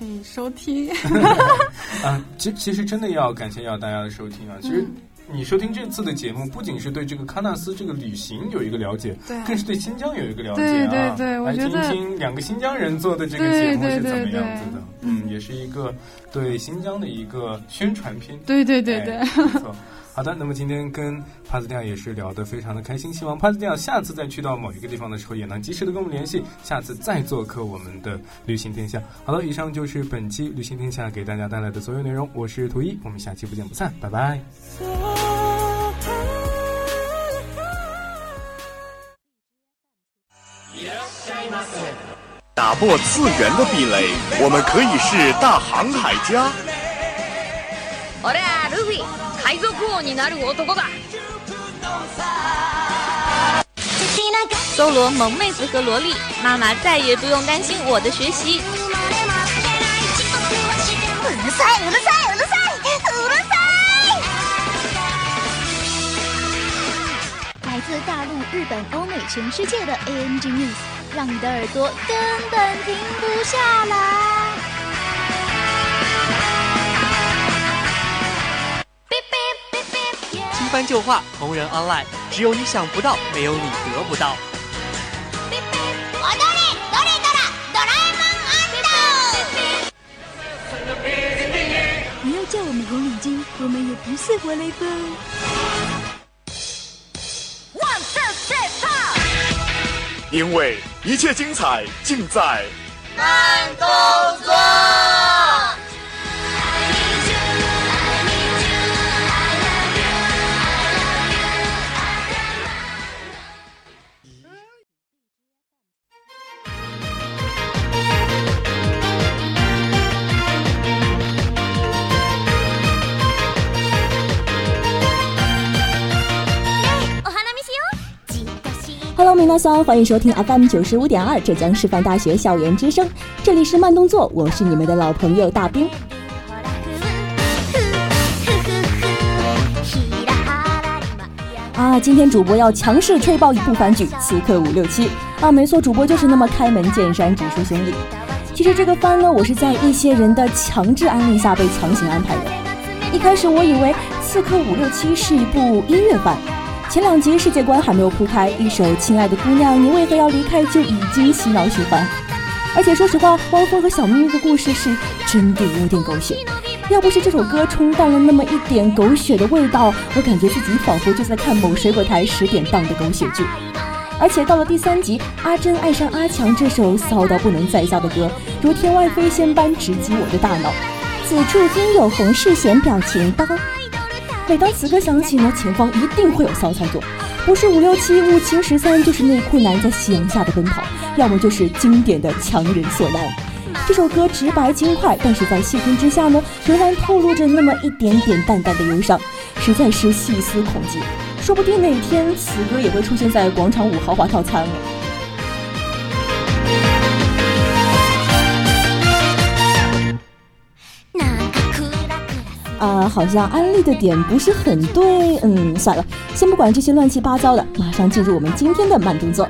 可以收听。啊，其其实真的要感谢要大家的收听啊！其实你收听这次的节目，不仅是对这个喀纳斯这个旅行有一个了解，对更是对新疆有一个了解啊！对对我来听觉得听两个新疆人做的这个节目是怎么样子的，嗯，也是一个对新疆的一个宣传片。对对对对，哎没错。好的，那么今天跟帕斯蒂亚也是聊得非常的开心，希望帕斯蒂亚下次再去到某一个地方的时候，也能及时的跟我们联系，下次再做客我们的旅行天下。好了，以上就是本期旅行天下给大家带来的所有内容，我是图一，我们下期不见不散，拜拜。打破次元的壁垒，我们可以是大航海家。俺はルフィ海賊王になる男だ搜罗萌妹子和萝莉，妈妈再也不用担心我的学习。うるさいうるさいうるさいうるさい！来自大陆、日本、欧美、全世界的 ANG News，让你的耳朵根本停不下来。 的旧话，同人 online，只有你想不到，没有你得不到。踊れドレドラドラえもん不要叫我们红领巾，我们也不是活雷锋。因为一切精彩尽在お し Hello，米娜桑，欢迎收听 FM 九十五点二浙江师范大学校园之声，这里是慢动作，我是你们的老朋友大兵。ほらふふふふふひらはらりまや啊，今天主播要强势吹爆一部番剧《刺客伍六七》啊，没错，主播就是那么开门见山直抒胸臆。其实这个番呢，我是在一些人的强制安利下被强行安排的。一开始我以为《刺客伍六七》是一部音乐番， 前两集世界观还没有铺开，一首《亲爱的姑娘，你为何要离开》就已经洗脑循环。而且说实话，汪峰和小咪咪的故事是真的有点狗血。要不是这首歌冲淡了那么一点狗血的味道，我感觉自己仿佛就在看某水果台十点档的狗血剧。而且到了第三集，阿珍爱上阿强这首骚到不能再骚的歌，如天外飞仙般直击我的大脑。此处应有洪世贤表情包。每当此歌响起呢，前方一定会有骚操作，不是五六七五七十三，就是内裤男在夕阳下的奔跑，要么就是经典的强人所难。这首歌直白轻快，但是在细听之下呢，仍然透露着那么一点点淡淡的忧伤，实在是细思恐极。说不定哪天此歌也会出现在广场舞豪华套餐了。啊、好像安利的点不是很对。嗯，算了，先不管这些乱七八糟的，马上进入我们今天的慢动作。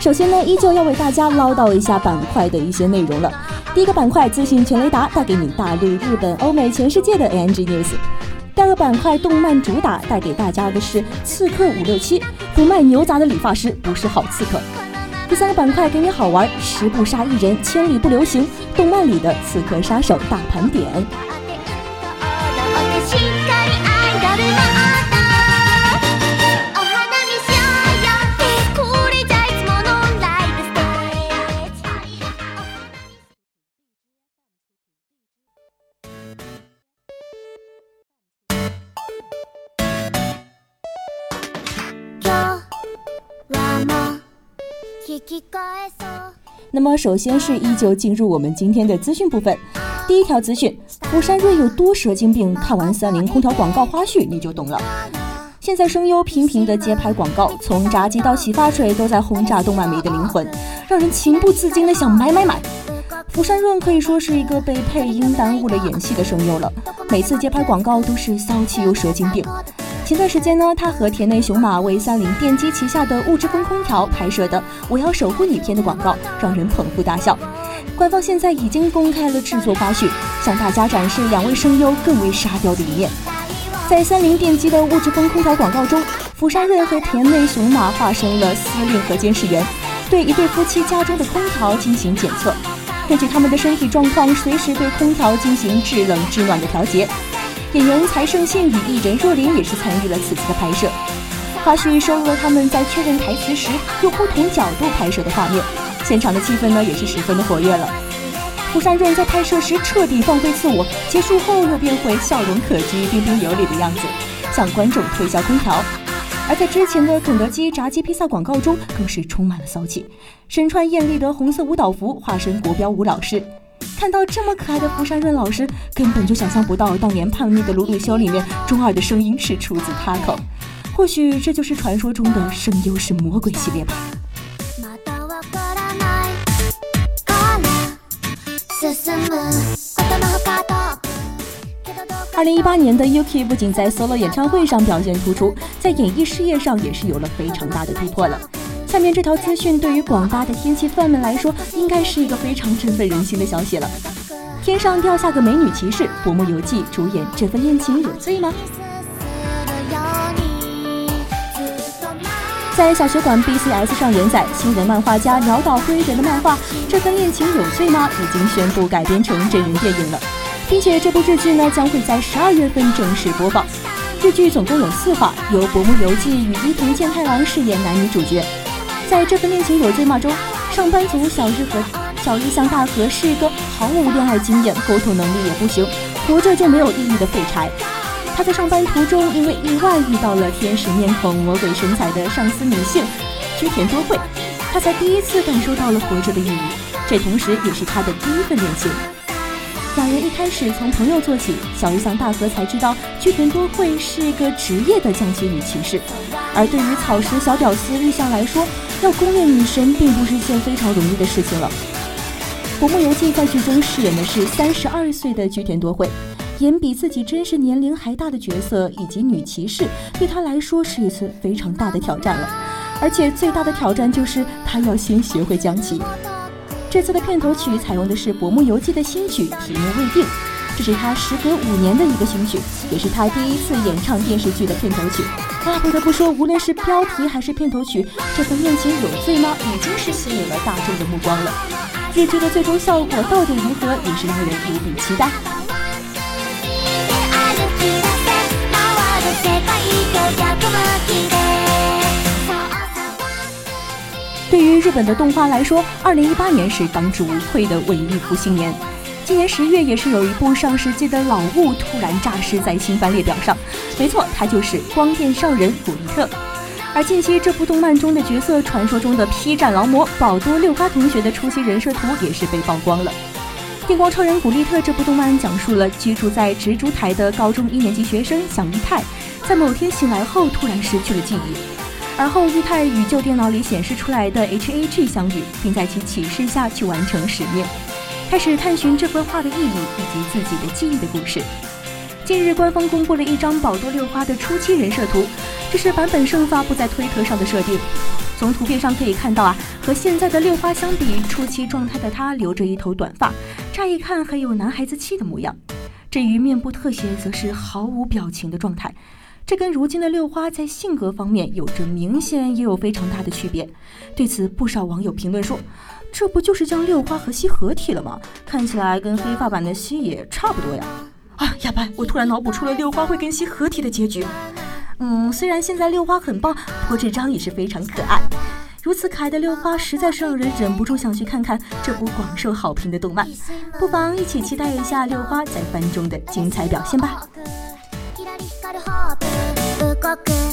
首先呢，依旧要为大家唠叨一下板块的一些内容了。第一个板块资讯全雷达，带给你大陆、日本、欧美、全世界的 ANG news。第二个板块动漫主打，带给大家的是《刺客伍六七》，不卖牛杂的理发师不是好刺客。第三个板块给你好玩，十步杀一人，千里不留行，动漫里的刺客杀手大盘点。那么，首先是依旧进入我们今天的资讯部分。第一条资讯：福山润有多蛇精病？看完三菱空调广告花絮你就懂了。现在声优频频的接拍广告，从炸鸡到洗发水都在轰炸动漫迷的灵魂，让人情不自禁的想买买买。福山润可以说是一个被配音耽误了演戏的声优了，每次接拍广告都是骚气又蛇精病。前段时间呢，他和田内雄马为三菱电机旗下的物之风空调拍摄的《我要守护你》片的广告，让人捧腹大笑。官方现在已经公开了制作花絮，向大家展示两位声优更为沙雕的一面。在三菱电机的物质风空调广告中，福山润和田内雄马化身了司令和监视员，对一对夫妻家中的空调进行检测，根据他们的身体状况，随时对空调进行制冷制暖的调节。演员财胜信与艺人若琳也是参与了此次的拍摄。花絮收录了他们在确认台词时用不同角度拍摄的画面，现场的气氛呢也是十分的活跃了。福山润在拍摄时彻底放飞自我，结束后又变回笑容可掬、彬彬有礼的样子，向观众推销空调。而在之前的肯德基炸鸡披萨广告中，更是充满了骚气，身穿艳丽的红色舞蹈服，化身国标舞老师。看到这么可爱的福山润老师，根本就想象不到当年叛逆的鲁鲁修里面中二的声音是出自他口。或许这就是传说中的声优是魔鬼系列吧。まだわからないから進むことのほかとけどどこ二零一八年的 Yuki 不仅在 solo 演唱会上表现突出，在演艺事业上也是有了非常大的突破了。 下面这条资讯对于广大的天气范们来说，应该是一个非常振奋人心的消息了。天上掉下个美女骑士，薄暮游记主演这份恋情有罪吗？するようにずっと待在小学馆 BCS 上连载，新人漫画家鸟岛辉人的漫画《这份恋情有罪吗》已经宣布改编成真人电影了，并且这部日剧呢将会在十二月份正式播放。日剧总共有四话，由薄暮游记与伊藤健太郎饰演男女主角。 在这份恋情有罪吗中，上班族小日和小日向大和是一个毫无恋爱经验、沟通能力也不行、活着就没有意义的废柴。他在上班途中因为意外遇到了天使面孔、魔鬼身材的上司女性织田多惠，他才第一次感受到了活着的意义。这同时也是他的第一份恋情。两人一开始从朋友做起，小日向大和才知道菊田多惠是个职业的降旗女骑士，而对于草食小屌丝日向来说，要攻略女神并不是一件非常容易的事情了。薄暮游记在剧中饰演的是三十二岁的菊田多惠，演比自己真实年龄还大的角色，以及女骑士，对她来说是一次非常大的挑战了。而且最大的挑战就是她要先学会将棋。这次的片头曲采用的是薄暮游记的新曲，题目未定。这是他时隔五年的一个新曲，也是他第一次演唱电视剧的片头曲。啊，不得不说，无论是标题还是片头曲，这份恋情有罪吗？已经是吸引了大众的目光了。日剧的最终效果到底如何，也是让人无比期待。对于日本的动画来说，二零一八年是当之无愧的文艺复兴年。今年十月也是有一部上世纪的老物突然诈尸在新番列表上，没错，它就是《光电少人古力特》。而近期这部动漫中的角色，传说中的劈战劳模宝多六花同学的初期人设图也是被曝光了。《电光超人古利特》这部动漫讲述了居住在植竹台的高中一年级学生小一太，在某天醒来后突然失去了记忆，而后一太与旧电脑里显示出来的 HAG 相遇，并在其启示下去完成使命，开始探寻这幅画的意义以及自己的记忆的故事。近日，官方公布了一张宝多六花的初期人设图，这是坂本胜发布在推特上的设定。从图片上可以看到啊，和现在的六花相比，初期状态的他留着一头短发，乍一看很有男孩子气的模样。至于面部特写，则是毫无表情的状态。这跟如今的六花在性格方面有着明显也有非常大的区别。对此，不少网友评论说：“这不就是将六花和西合体了吗？看起来跟黑发版的西也差不多呀。”啊，哑巴，我突然脑补出了六花会跟西合体的结局。嗯，虽然现在六花很棒，不过这张也是非常可爱。如此可爱的六花，实在是让人忍不住想去看看这部广受好评的动漫。不妨一起期待一下六花在番中的精彩表现吧。coquet.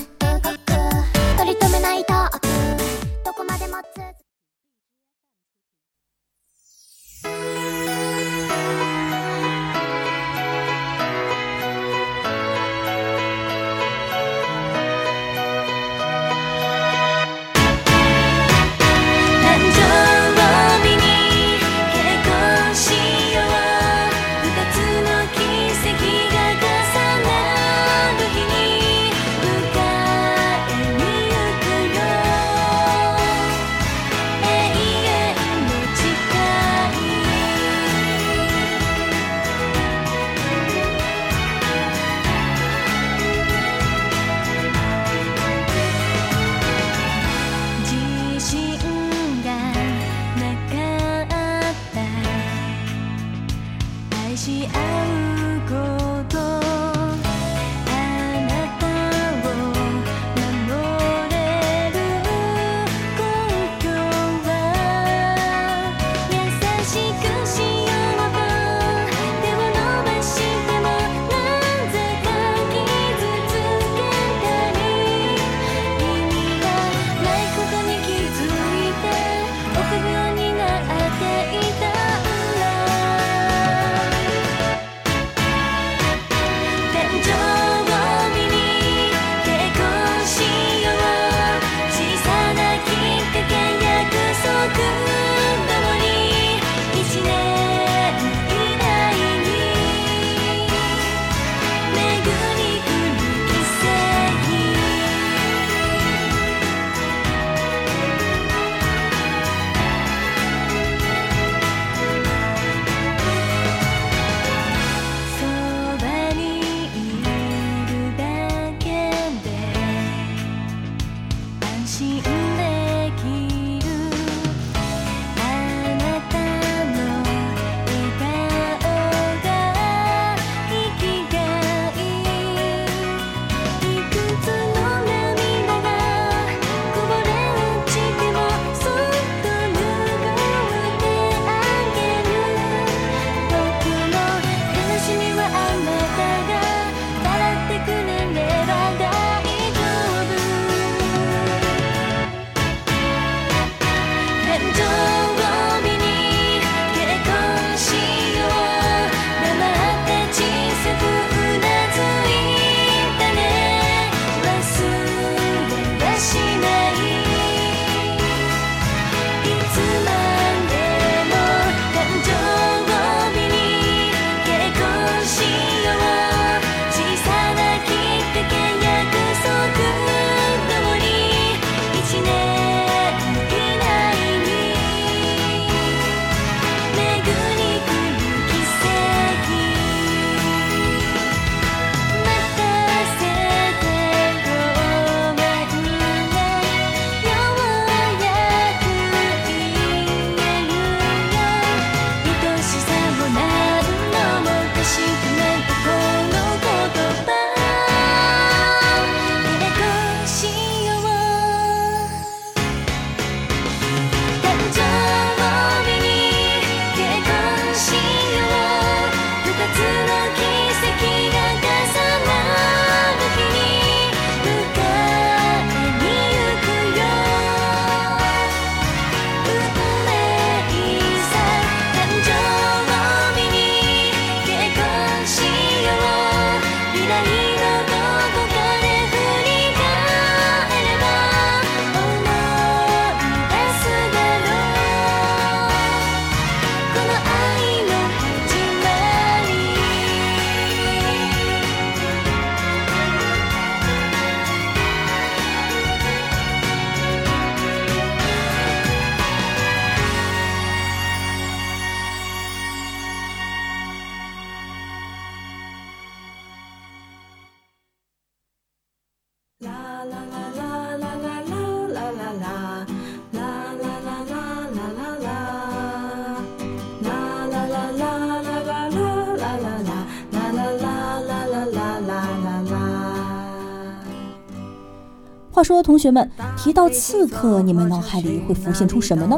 心。话说，同学们提到刺客，你们脑海里会浮现出什么呢？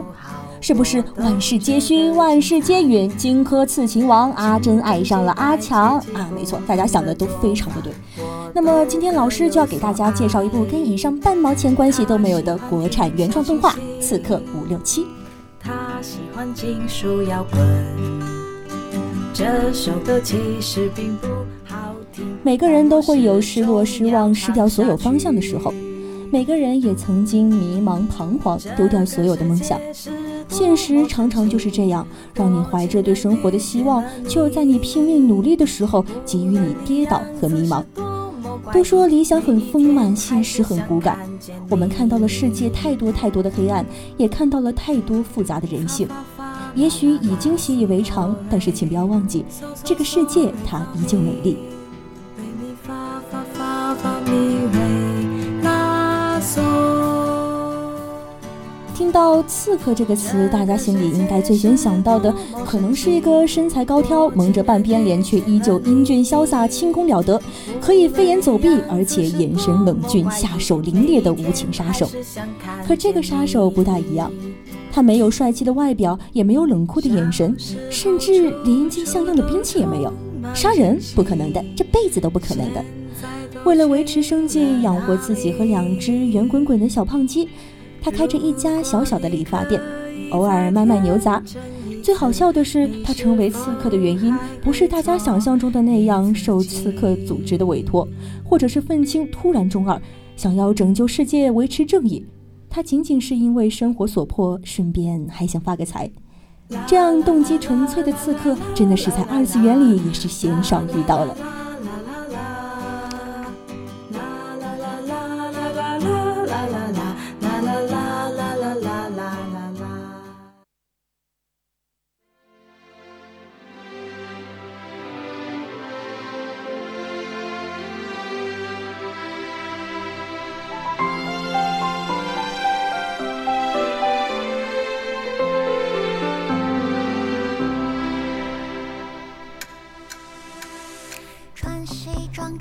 是不是万事皆虚，万事皆允？荆轲刺秦王，阿珍爱上了阿强啊？没错，大家想的都非常的对。那么今天老师就要给大家介绍一部跟以上半毛钱关系都没有的国产原创动画《刺客伍六七》。他喜欢金属摇滚，这首歌其实并不好听。每个人都会有失落、失望、失掉所有方向的时候，每个人也曾经迷茫、彷徨，丢掉所有的梦想。现实常常就是这样，让你怀着对生活的希望，却又在你拼命努力的时候，给予你跌倒和迷茫。都说理想很丰满，现实很骨感。我们看到了世界太多太多的黑暗，也看到了太多复杂的人性。也许已经习以为常，但是请不要忘记，这个世界它依旧美丽。听到“刺客”这个词，大家心里应该最先想到的，可能是一个身材高挑、蒙着半边脸却依旧英俊潇洒、轻功了得，可以飞檐走壁，而且眼神冷峻、下手凌冽的无情杀手。可这个杀手不大一样，他没有帅气的外表，也没有冷酷的眼神，甚至连一件像样的兵器也没有。杀人不可能的，这辈子都不可能的。为了维持生计，养活自己和两只圆滚滚的小胖鸡，他开着一家小小的理发店，偶尔卖卖牛杂。最好笑的是，他成为刺客的原因，不是大家想象中的那样受刺客组织的委托，或者是愤青突然中二，想要拯救世界、维持正义。他仅仅是因为生活所迫，顺便还想发个财。这样动机纯粹的刺客，真的是在二次元里也是鲜少遇到了。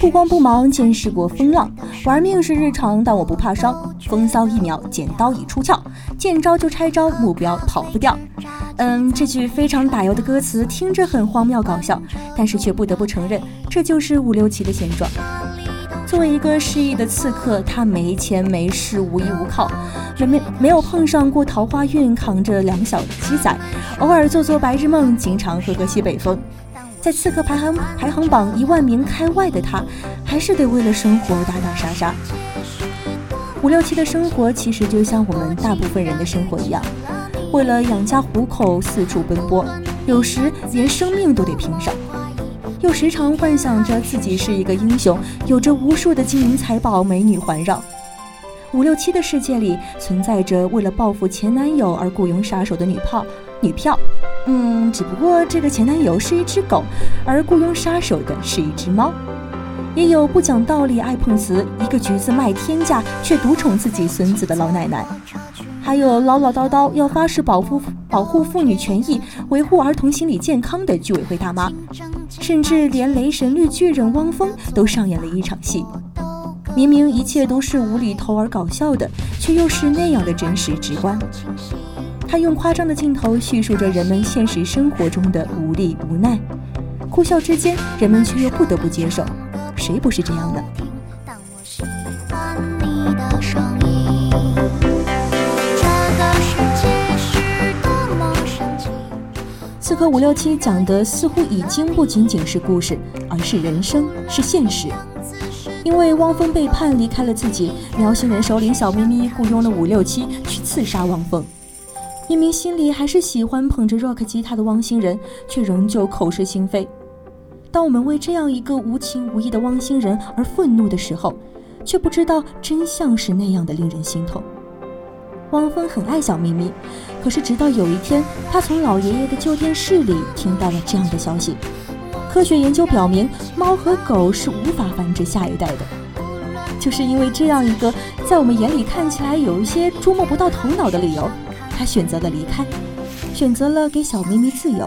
不慌不忙，见识过风浪，玩命是日常，但我不怕伤。风骚一秒，剪刀已出鞘，见招就拆招，目标跑不掉。嗯，这句非常打油的歌词听着很荒谬搞笑，但是却不得不承认，这就是五六七的现状。作为一个失意的刺客，他没钱没势，无依无靠，没没没有碰上过桃花运，扛着两小鸡仔，偶尔做做白日梦，经常喝喝西北风。在刺客排行排行榜一万名开外的他，还是得为了生活打打杀杀。五六七的生活其实就像我们大部分人的生活一样，为了养家糊口四处奔波，有时连生命都得拼上，又时常幻想着自己是一个英雄，有着无数的金银财宝、美女环绕。五六七的世界里存在着为了报复前男友而雇佣杀手的女炮、女票。嗯，只不过这个前男友是一只狗，而雇佣杀手的是一只猫。也有不讲道理、爱碰瓷、一个橘子卖天价却独宠自己孙子的老奶奶，还有唠唠叨叨要发誓保护保护妇女权益、维护儿童心理健康的居委会大妈，甚至连雷神绿巨人汪峰都上演了一场戏。明明一切都是无厘头而搞笑的，却又是那样的真实直观。他用夸张的镜头叙述着人们现实生活中的无力无奈，哭笑之间，人们却又不得不接受。谁不是这样呢？当我喜欢你的声音，这个世界是多么神奇。刺客伍六七讲的似乎已经不仅仅是故事，而是人生，是现实。因为汪峰背叛离开了自己，喵星人首领小咪咪雇佣了伍六七去刺杀汪峰。明明心里还是喜欢捧着 rock 吉他的汪星人，却仍旧口是心非。当我们为这样一个无情无义的汪星人而愤怒的时候，却不知道真相是那样的令人心痛。汪峰很爱小咪咪，可是直到有一天，他从老爷爷的旧电视里听到了这样的消息：科学研究表明，猫和狗是无法繁殖下一代的。就是因为这样一个在我们眼里看起来有一些捉摸不到头脑的理由。他选择了离开，选择了给小咪咪自由，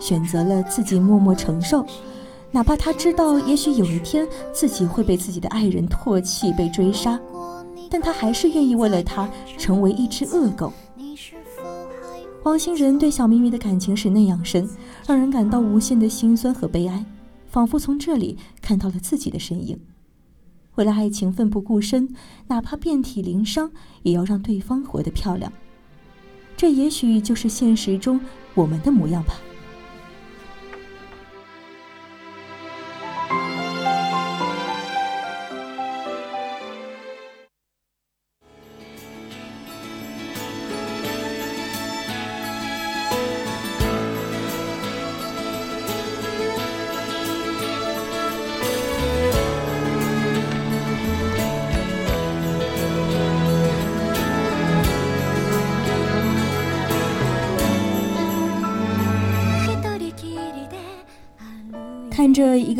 选择了自己默默承受，哪怕他知道也许有一天自己会被自己的爱人唾弃、被追杀，但他还是愿意为了他成为一只恶狗。汪星人对小咪咪的感情是那样深，让人感到无限的心酸和悲哀，仿佛从这里看到了自己的身影。为了爱情奋不顾身，哪怕遍体鳞伤，也要让对方活得漂亮。这也许就是现实中我们的模样吧。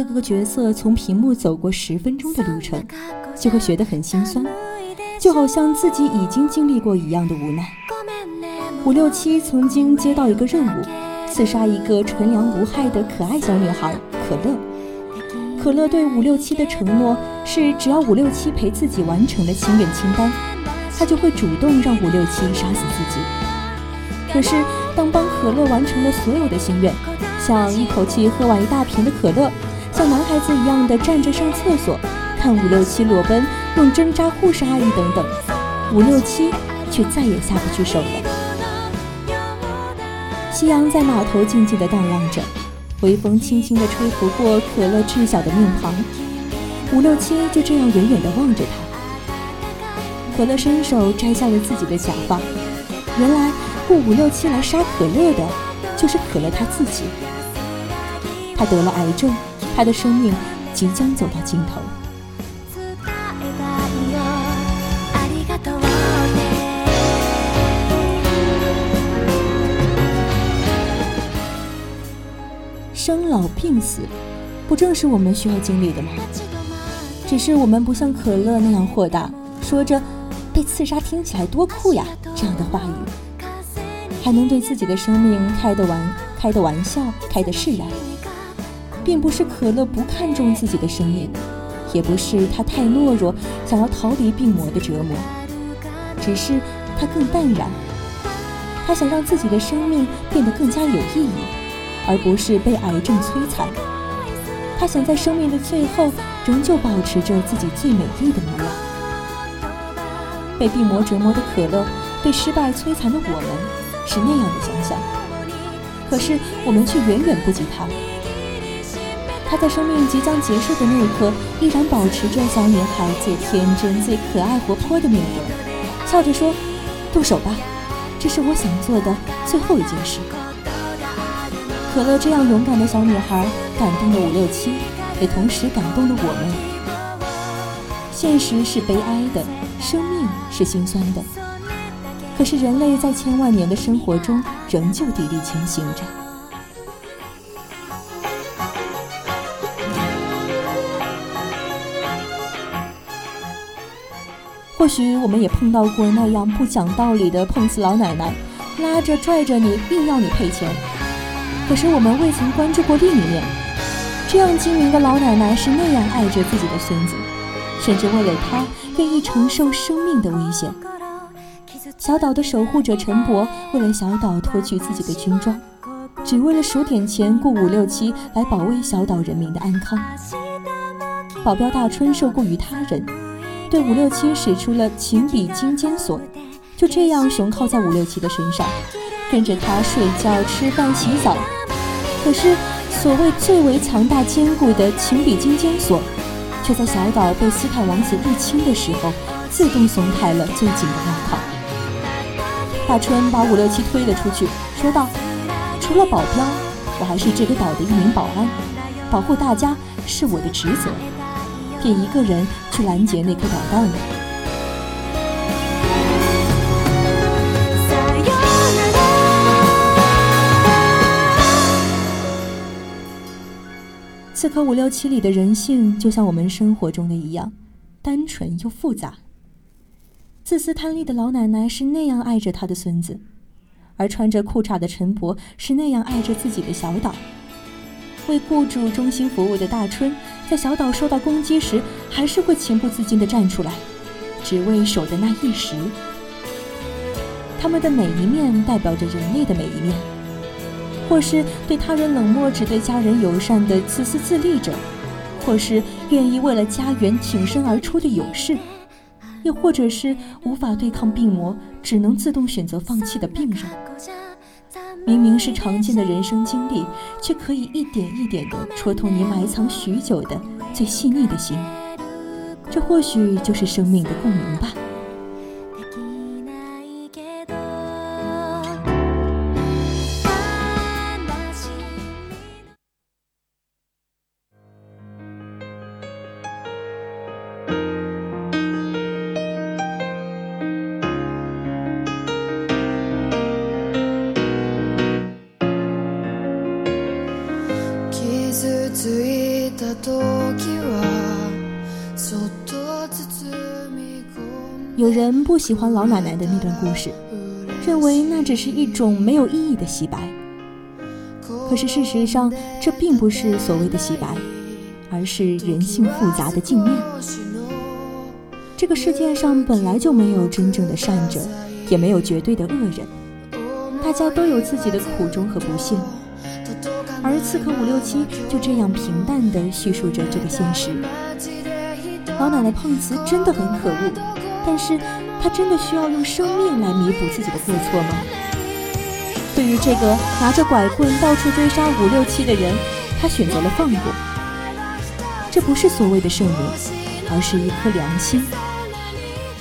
看着一个角色从屏幕走过十分钟的路程，就会觉得很心酸，就好像自己已经经历过一样的无奈。五六七曾经接到一个任务，刺杀一个纯良无害的可爱小女孩可乐。可乐对五六七的承诺是，只要五六七陪自己完成了心愿清单，他就会主动让五六七杀死自己。可是，当帮可乐完成了所有的心愿，像一口气喝完一大瓶的可乐，像男孩子一样的站着上厕所，看五六七裸奔，用针扎护士阿姨等等，五六七却再也下不去手了。夕阳在码头静静的荡漾着，微风轻轻地吹拂过可乐稚小的面庞，五六七就这样远远地望着他。可乐伸手摘下了自己的假发，原来雇五六七来杀可乐的，就是可乐他自己。他得了癌症，他的生命即将走到尽头。伝えたいよありがとうね生老病死，不正是我们需要经历的吗？只是我们不像可乐那样豁达，说着“被刺杀听起来多酷呀”这样的话语，还能对自己的生命开得玩开的玩笑，开得释然。 并不是可乐不看重自己的生命，也不是他太懦弱，想要逃离病魔的折磨，只是他更淡然。他想让自己的生命变得更加有意义，而不是被癌症摧残。他想在生命的最后，仍旧保持着自己最美丽的模样。被病魔折磨的可乐，被失败摧残的我们，是那样的想象。可是我们却远远不及他。他在生命即将结束的那一刻，依然保持着小女孩最天真、最可爱、活泼的面容，笑着说：“动手吧，这是我想做的最后一件事。”可乐这样勇敢的小女孩，感动了五六七，也同时感动了我们。现实是悲哀的，生命是心酸的，可是人类在千万年的生活中，仍旧砥砺前行着。或许我们也碰到过那样不讲道理的碰瓷老奶奶，拉着拽着你，硬要你赔钱。可是我们未曾关注过另一面，这样精明的老奶奶是那样爱着自己的孙子，甚至为了他愿意承受生命的危险。小岛的守护者陈伯为了小岛脱去自己的军装，只为了数点钱雇五六七来保卫小岛人民的安康。保镖大春受雇于他人。对五六七使出了情比金坚锁，就这样熊靠在五六七的身上，跟着他睡觉、吃饭、洗澡。可是，所谓最为强大坚固的情比金坚锁，却在小岛被斯坦王子入侵的时候，自动松开了最紧的镣铐。大春把五六七推了出去，说道：“除了保镖，我还是这个岛的一名保安，保护大家是我的职责。”便一个人去拦截那颗导弹了。刺客伍六七里的人性，就像我们生活中的一样，单纯又复杂。自私贪利的老奶奶是那样爱着她的孙子，而穿着裤衩的陈伯是那样爱着自己的小岛。为雇主忠心服务的大春，在小岛受到攻击时，还是会情不自禁地站出来，只为守的那一时。他们的每一面代表着人类的每一面，或是对他人冷漠只对家人友善的自私自利者，或是愿意为了家园挺身而出的勇士，又或者是无法对抗病魔，只能自动选择放弃的病人。明明是常见的人生经历，却可以一点一点地戳痛你埋藏许久的最细腻的心。这或许就是生命的共鸣吧。喜欢老奶奶的那段故事，认为那只是一种没有意义的洗白。可是事实上，这并不是所谓的洗白，而是人性复杂的镜面。这个世界上本来就没有真正的善者，也没有绝对的恶人，大家都有自己的苦衷和不幸。而刺客伍六七就这样平淡地叙述着这个现实。老奶奶碰瓷真的很可恶，但是他真的需要用生命来弥补自己的过错吗？对于这个拿着拐棍到处追杀伍六七的人，他选择了放过。这不是所谓的圣明，而是一颗良心。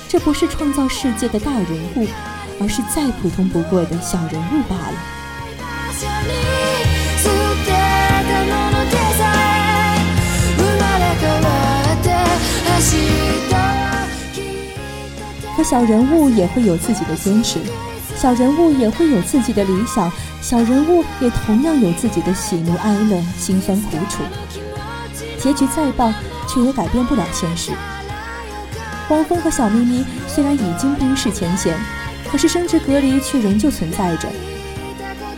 这不是创造世界的大人物，而是再普通不过的小人物罢了。可小人物也会有自己的坚持，小人物也会有自己的理想，小人物也同样有自己的喜怒哀乐、辛酸苦楚。结局再棒，却也改变不了现实。汪峰和小咪咪虽然已经冰释前嫌，可是生殖隔离却仍旧存在着。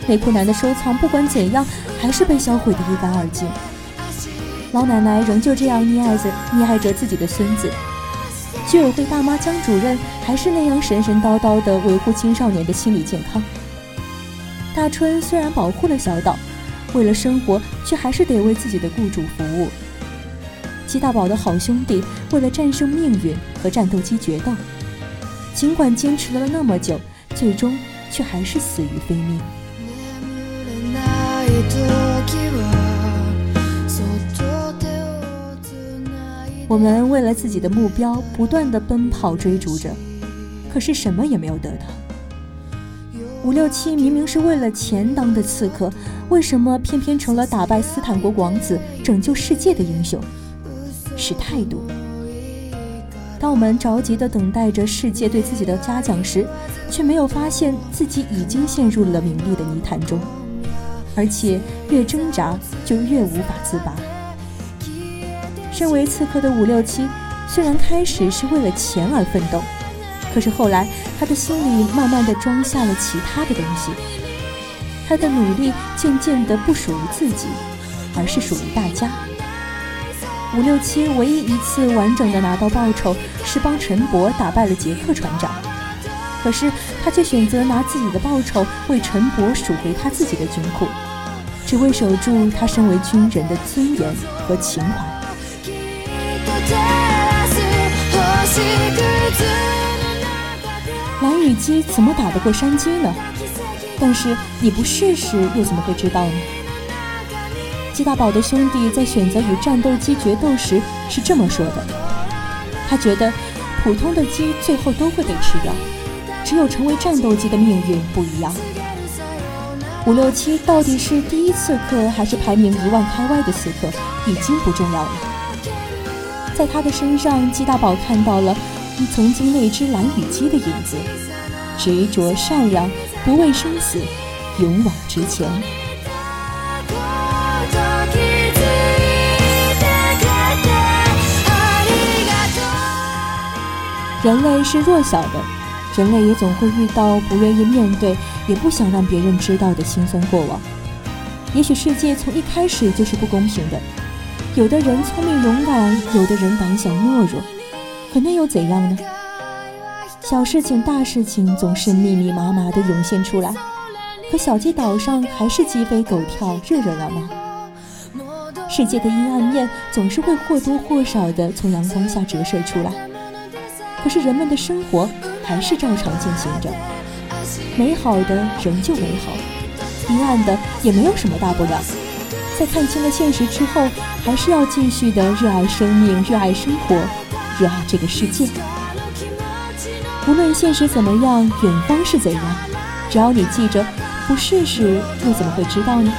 内裤男的收藏，不管怎样，还是被销毁得一干二净。老奶奶仍旧这样溺爱着溺爱着自己的孙子。居委会大妈江主任还是那样神神叨叨地维护青少年的心理健康。大春虽然保护了小岛，为了生活，却还是得为自己的雇主服务。鸡大宝的好兄弟为了战胜命运和战斗机决斗，尽管坚持了那么久，最终却还是死于非命。我们为了自己的目标不断地奔跑追逐着，可是什么也没有得到。五六七明明是为了钱当的刺客，为什么偏偏成了打败斯坦国王子、拯救世界的英雄？是态度。当我们着急地等待着世界对自己的嘉奖时，却没有发现自己已经陷入了名利的泥潭中，而且越挣扎就越无法自拔。身为刺客的伍六七，虽然开始是为了钱而奋斗，可是后来他的心里慢慢的装下了其他的东西。他的努力渐渐的不属于自己，而是属于大家。伍六七唯一一次完整的拿到报酬，是帮陈伯打败了杰克船长。可是他却选择拿自己的报酬为陈伯赎回他自己的军库，只为守住他身为军人的尊严和情怀。蓝羽鸡怎么打得过山鸡呢？但是你不试试又怎么会知道呢？鸡大宝的兄弟在选择与战斗机决斗时是这么说的：他觉得普通的鸡最后都会被吃掉，只有成为战斗机的命运不一样。五六七到底是第一刺客还是排名一万开外的刺客，已经不重要了。在他的身上，鸡大宝看到了曾经那只蓝羽鸡的影子，执着、善良，不畏生死，勇往直前。と気づいてくれてありがとう人类是弱小的，人类也总会遇到不愿意面对，也不想让别人知道的辛酸过往。也许世界从一开始就是不公平的， 有的人聪明勇敢，有的人胆小懦弱，可那又怎样呢？小事情、大事情总是密密麻麻地涌现出来，可小街岛上还是鸡飞狗跳，热热闹闹。世界的阴暗面总是会或多或少地从阳光下折射出来。可是人们的生活还是照常进行着，美好的仍旧美好，阴暗的也没有什么大不了。在看清了现实之后，还是要继续的热爱生命，热爱生活，热爱这个世界。无论现实怎么样，远方是怎样，只要你记着，不试试又怎么会知道呢？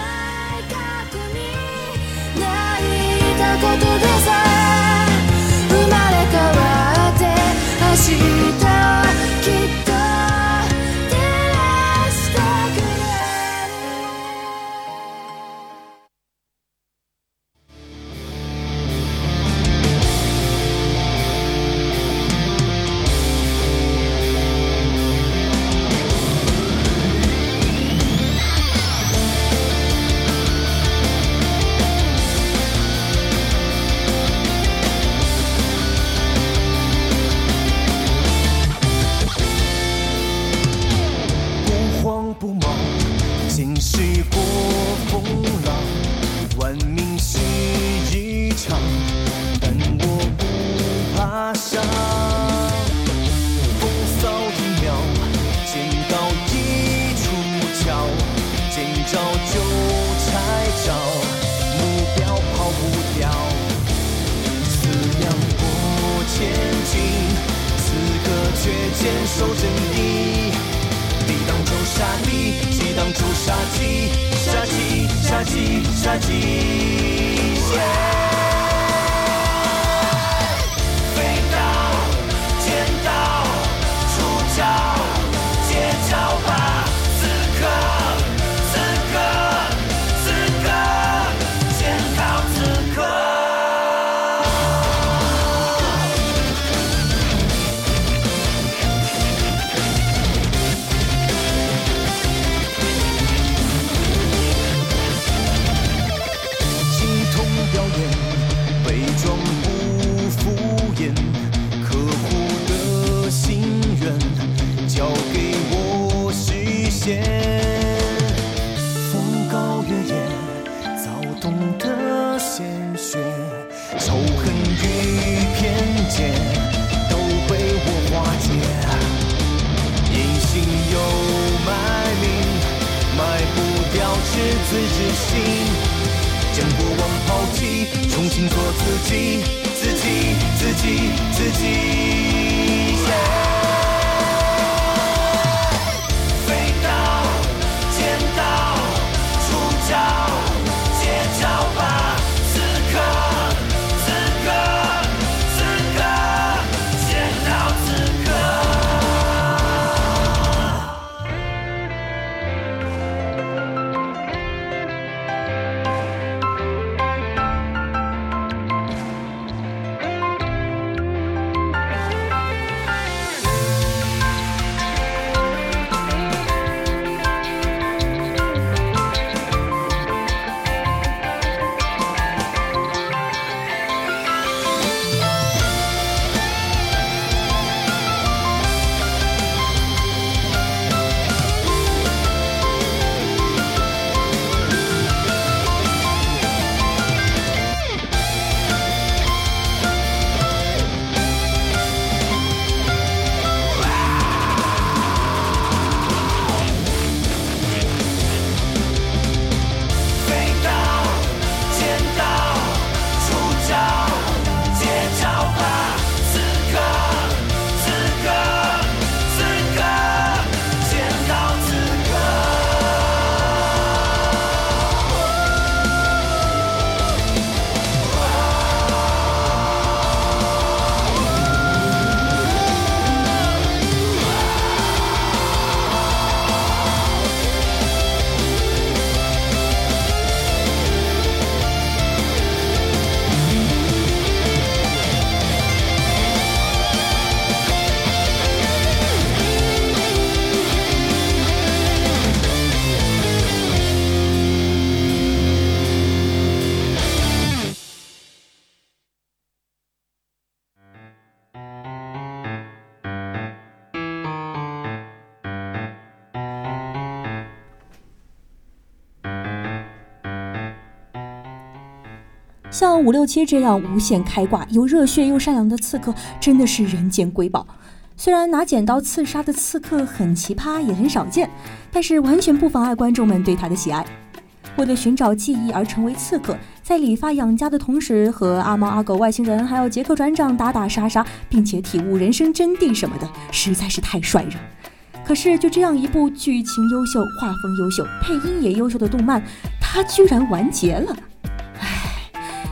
像五六七这样无限开挂、又热血又善良的刺客，真的是人间瑰宝。虽然拿剪刀刺杀的刺客很奇葩，也很少见，但是完全不妨碍观众们对他的喜爱。为了寻找记忆而成为刺客，在理发养家的同时，和阿猫阿狗、外星人还有杰克船长打打杀杀，并且体悟人生真谛什么的，实在是太帅了。可是就这样一部剧情优秀、画风优秀、配音也优秀的动漫，它居然完结了。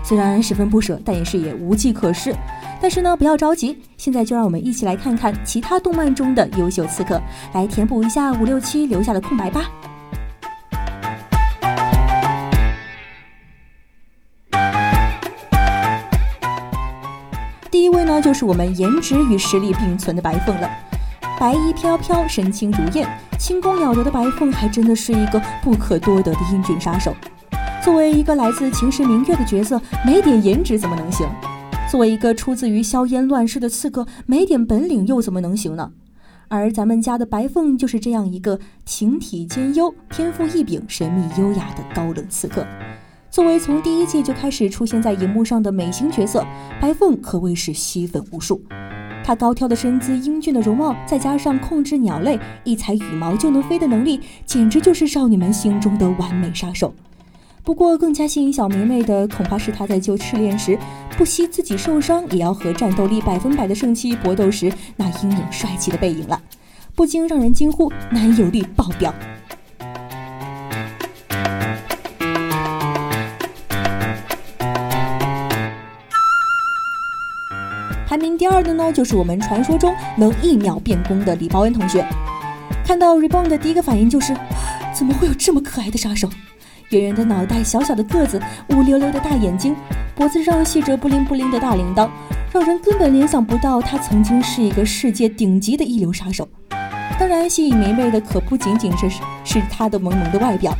虽然十分不舍，但也是也无计可施。但是呢，不要着急，现在就让我们一起来看看其他动漫中的优秀刺客，来填补一下五六七留下的空白吧。第一位呢，就是我们颜值与实力并存的白凤了。白衣飘飘，身轻如燕，轻功了得的白凤还真的是一个不可多得的英俊杀手。作为一个来自秦时明月的角色，没点颜值怎么能行？作为一个出自于硝烟乱世的刺客，没点本领又怎么能行呢？而咱们家的白凤就是这样一个情体兼优、天赋异禀、神秘优雅的高冷刺客。作为从第一季就开始出现在荧幕上的美型角色，白凤可谓是吸粉无数。她高挑的身姿、英俊的容貌，再加上控制鸟类、一踩羽毛就能飞的能力，简直就是少女们心中的完美杀手。不过，更加吸引小迷妹的，恐怕是他在救赤练时，不惜自己受伤，也要和战斗力百分百的圣七搏斗时那英勇帅气的背影了，不禁让人惊呼：男友力爆表！排名第二的呢，就是我们传说中能一秒变攻的李包恩同学。看到 Reborn 的第一个反应就是，怎么会有这么可爱的杀手？圆圆的脑袋，小小的个子，乌溜溜的大眼睛，脖子上系着布灵布灵的大铃铛，让人根本联想不到他曾经是一个世界顶级的一流杀手。当然，吸引迷妹的可不仅仅是是他的萌萌的外表，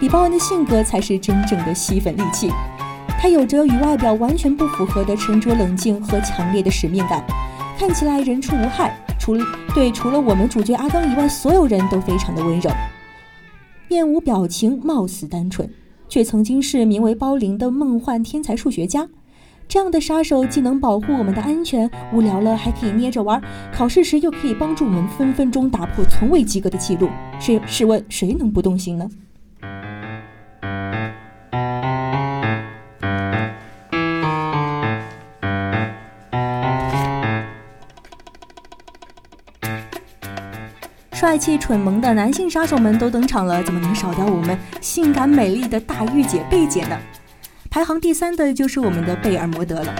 李包恩的性格才是真正的吸粉利器。他有着与外表完全不符合的沉着冷静和强烈的使命感，看起来人畜无害，除对除了我们主角阿刚以外，所有人都非常的温柔。面无表情，貌似单纯，却曾经是名为包灵的梦幻天才数学家。这样的杀手既能保护我们的安全，无聊了还可以捏着玩，考试时又可以帮助我们分分钟打破从未及格的记录。试试问谁能不动心呢？帅气蠢萌的男性杀手们都登场了，怎么能少掉我们性感美丽的大御姐贝姐呢？排行第三的就是我们的贝尔摩德了。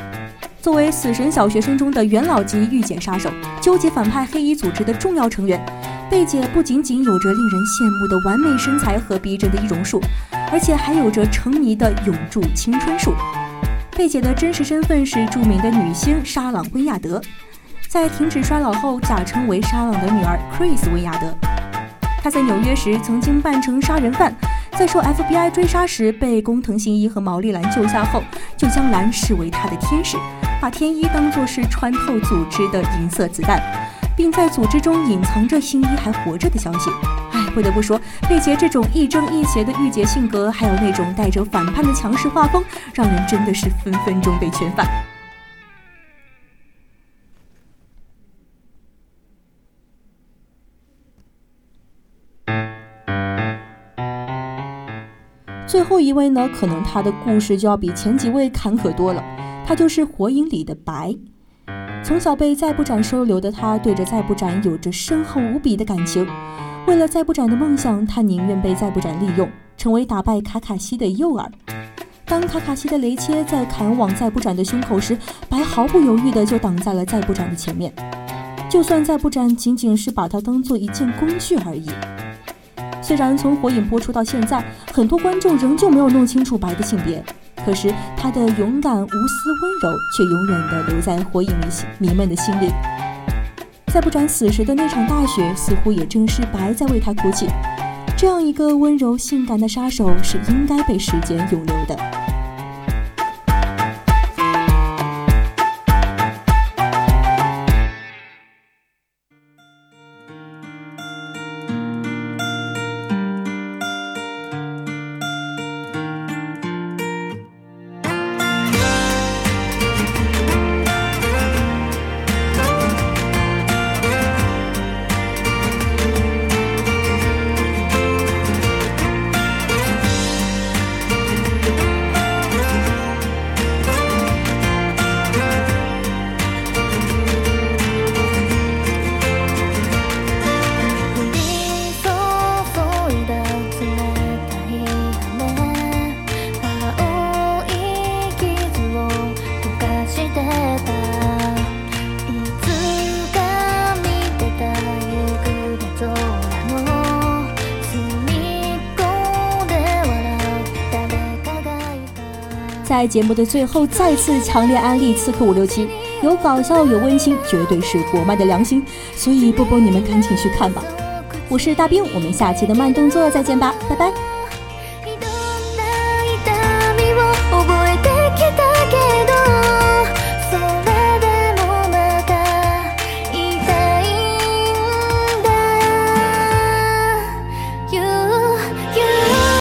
作为死神小学生中的元老级御姐杀手，纠结反派黑衣组织的重要成员，贝姐不仅仅有着令人羡慕的完美身材和逼真的易容术，而且还有着成谜的永驻青春术。贝姐的真实身份是著名的女星莎朗·温亚德。在停止衰老后，假称为沙朗的女儿 Chris 温亚德。她在纽约时曾经扮成杀人犯，在受 FBI 追杀时被工藤新一和毛利兰救下后，就将兰视为她的天使，把天一当作是穿透组织的银色子弹，并在组织中隐藏着新一还活着的消息。哎，不得不说，贝杰这种亦正亦邪的御姐性格，还有那种带着反叛的强势画风，让人真的是分分钟被圈粉。最后一位呢，可能他的故事就要比前几位坎坷多了。他就是火影里的白。从小被再不斩收留的他，对着再不斩有着深厚无比的感情。为了再不斩的梦想，他宁愿被再不斩利用，成为打败卡卡西的诱饵。当卡卡西的雷切在砍往再不斩的胸口时，白毫不犹豫的就挡在了再不斩的前面。就算再不斩仅仅是把它当做一件工具而已。虽然从火影播出到现在，很多观众仍旧没有弄清楚白的性别，可是他的勇敢、无私、温柔，却永远的留在火影迷迷们的心里。在不转死时的那场大雪，似乎也正是白在为他哭泣。这样一个温柔性感的杀手，是应该被时间永留的。在节目的最后，再次强烈安利《刺客伍六七》，有搞笑有温馨，绝对是国漫的良心，所以波波你们赶紧去看吧。我是大兵，我们下期的慢动作再见吧，拜拜。